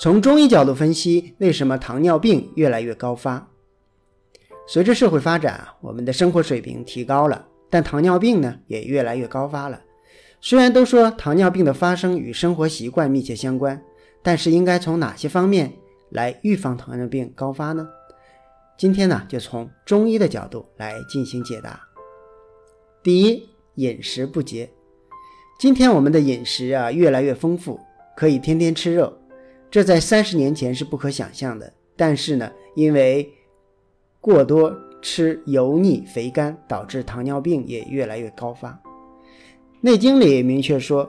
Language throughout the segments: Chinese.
从中医角度分析，为什么糖尿病越来越高发？随着社会发展啊，我们的生活水平提高了，但糖尿病呢也越来越高发了。虽然都说糖尿病的发生与生活习惯密切相关，但是应该从哪些方面来预防糖尿病高发呢？今天呢，就从中医的角度来进行解答。第一，饮食不节。今天我们的饮食啊越来越丰富，可以天天吃肉。这在三十年前是不可想象的，但是呢，因为过多吃油腻肥甘，导致糖尿病也越来越高发。《内经》里明确说：“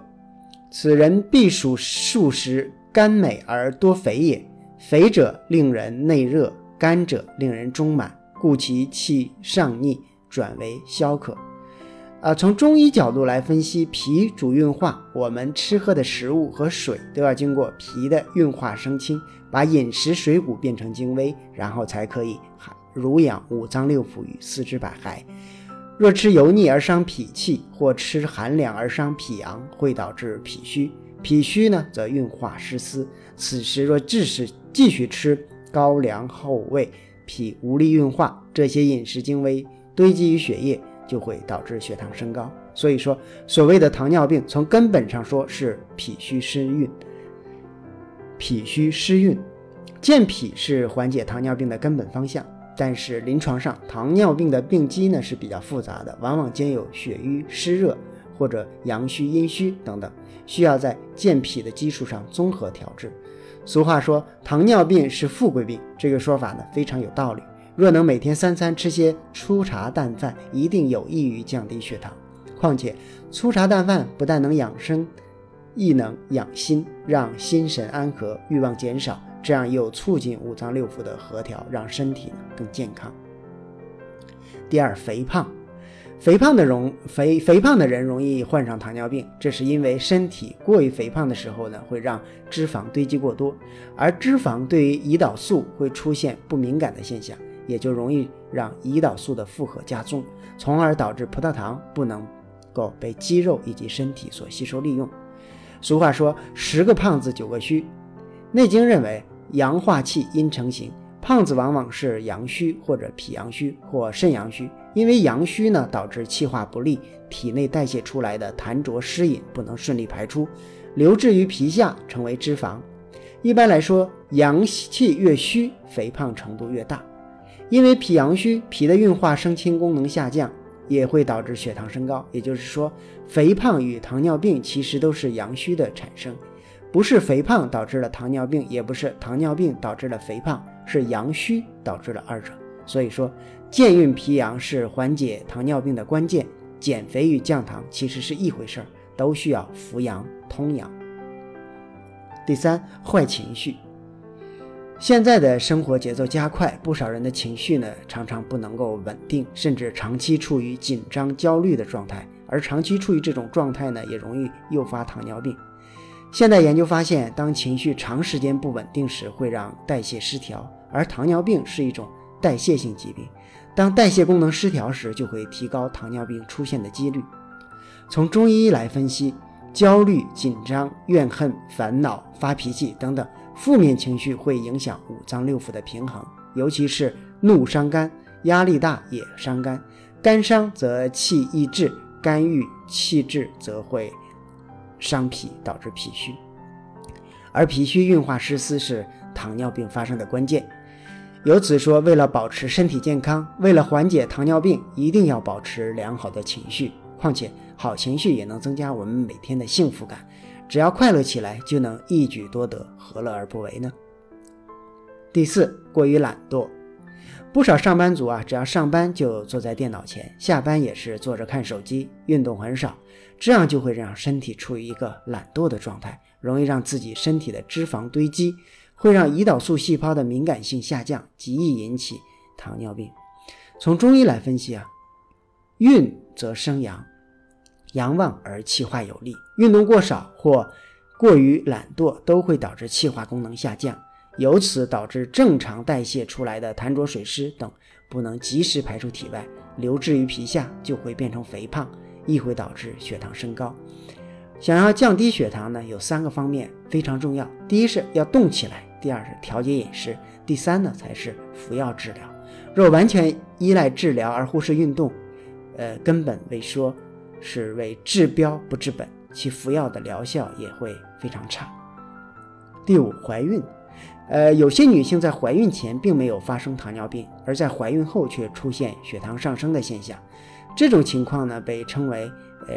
此人必属素食甘美而多肥也。肥者令人内热，甘者令人中满，故其气上逆，转为消渴。”啊，从中医角度来分析，脾主运化，我们吃喝的食物和水都要经过脾的运化生清，把饮食水谷变成精微，然后才可以濡养五脏六腑与四肢百骸。若吃油腻而伤脾气，或吃寒凉而伤脾阳，会导致脾虚。脾虚呢，则运化失司。此时若致使继续吃高粱厚味，脾无力运化，这些饮食精微堆积于血液。就会导致血糖升高，所以说所谓的糖尿病，从根本上说是脾虚湿运。脾虚湿运，健脾是缓解糖尿病的根本方向。但是临床上，糖尿病的病机呢是比较复杂的，往往兼有血瘀、湿热或者阳虚、阴虚等等，需要在健脾的基础上综合调治。俗话说，糖尿病是富贵病，这个说法呢非常有道理。若能每天三餐吃些粗茶淡饭，一定有益于降低血糖。况且粗茶淡饭不但能养生，亦能养心，让心神安和，欲望减少，这样又促进五脏六腑的合调，让身体更健康。第二，肥胖，肥胖的容肥肥胖的人容易患上糖尿病，这是因为身体过于肥胖的时候呢，会让脂肪堆积过多，而脂肪对于胰岛素会出现不敏感的现象。也就容易让胰岛素的负荷加重，从而导致葡萄糖不能够被肌肉以及身体所吸收利用。俗话说“十个胖子九个虚”，《内经》认为阳化气阴成形，胖子往往是阳虚或者脾阳虚或肾阳虚。因为阳虚呢，导致气化不利，体内代谢出来的痰浊湿饮不能顺利排出，留滞于皮下成为脂肪。一般来说，阳气越虚，肥胖程度越大。因为脾阳虚，脾的运化生清功能下降，也会导致血糖升高。也就是说，肥胖与糖尿病其实都是阳虚的产生，不是肥胖导致了糖尿病，也不是糖尿病导致了肥胖，是阳虚导致了二者。所以说，健运脾阳是缓解糖尿病的关键。减肥与降糖其实是一回事儿，都需要扶阳通阳。第三，坏情绪。现在的生活节奏加快，不少人的情绪呢常常不能够稳定，甚至长期处于紧张、焦虑的状态。而长期处于这种状态呢，也容易诱发糖尿病。现代研究发现，当情绪长时间不稳定时，会让代谢失调。而糖尿病是一种代谢性疾病，当代谢功能失调时，就会提高糖尿病出现的几率。从中医来分析，焦虑、紧张、怨恨、烦恼、发脾气等等。负面情绪会影响五脏六腑的平衡，尤其是怒伤肝，压力大也伤肝。肝伤则气易滞，肝郁气滞则会伤脾，导致脾虚。而脾虚运化失司是糖尿病发生的关键。由此说，为了保持身体健康，为了缓解糖尿病，一定要保持良好的情绪。况且，好情绪也能增加我们每天的幸福感。只要快乐起来，就能一举多得，何乐而不为呢？第四，过于懒惰。不少上班族啊，只要上班就坐在电脑前，下班也是坐着看手机，运动很少，这样就会让身体处于一个懒惰的状态，容易让自己身体的脂肪堆积，会让胰岛素细胞的敏感性下降，极易引起糖尿病。从中医来分析啊，运则生阳。阳旺而气化有力，运动过少或过于懒惰都会导致气化功能下降，由此导致正常代谢出来的痰浊水湿等不能及时排出体外，留滞于皮下，就会变成肥胖，亦会导致血糖升高。想要降低血糖呢，有三个方面非常重要。第一是要动起来，第二是调节饮食，第三呢才是服药治疗。若完全依赖治疗而忽视运动，呃，根本为说是为治标不治本，其服药的疗效也会非常差。第五，怀孕，呃，有些女性在怀孕前并没有发生糖尿病，而在怀孕后却出现血糖上升的现象，这种情况呢被称为呃。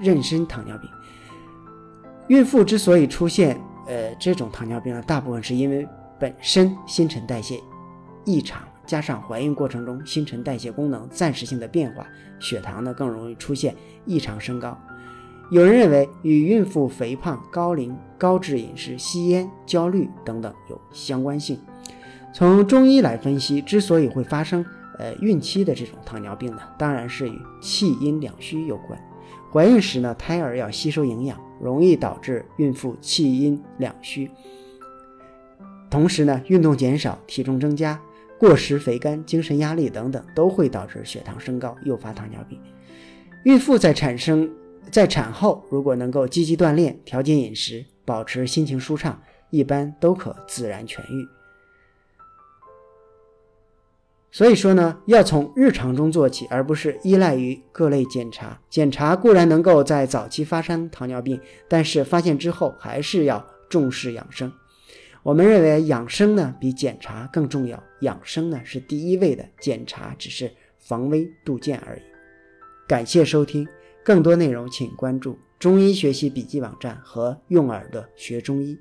妊娠糖尿病，孕妇之所以出现呃这种糖尿病呢，大部分是因为本身新陈代谢异常，加上怀孕过程中新陈代谢功能暂时性的变化，血糖呢更容易出现异常升高。有人认为与孕妇肥胖、高龄、高脂饮食、吸烟、焦虑等等有相关性。从中医来分析，之所以会发生呃孕期的这种糖尿病呢，当然是与气阴两虚有关。怀孕时呢，胎儿要吸收营养，容易导致孕妇气阴两虚。同时呢，运动减少、体重增加、过食肥甘、精神压力等等，都会导致血糖升高，诱发糖尿病。孕妇在产生在产后，如果能够积极锻炼、调节饮食、保持心情舒畅，一般都可自然痊愈。所以说呢，要从日常中做起，而不是依赖于各类检查。检查固然能够在早期发生糖尿病，但是发现之后还是要重视养生。我们认为养生呢比检查更重要，养生呢是第一位的，检查只是防微杜渐而已。感谢收听，更多内容请关注中医学习笔记网站和用耳朵学中医。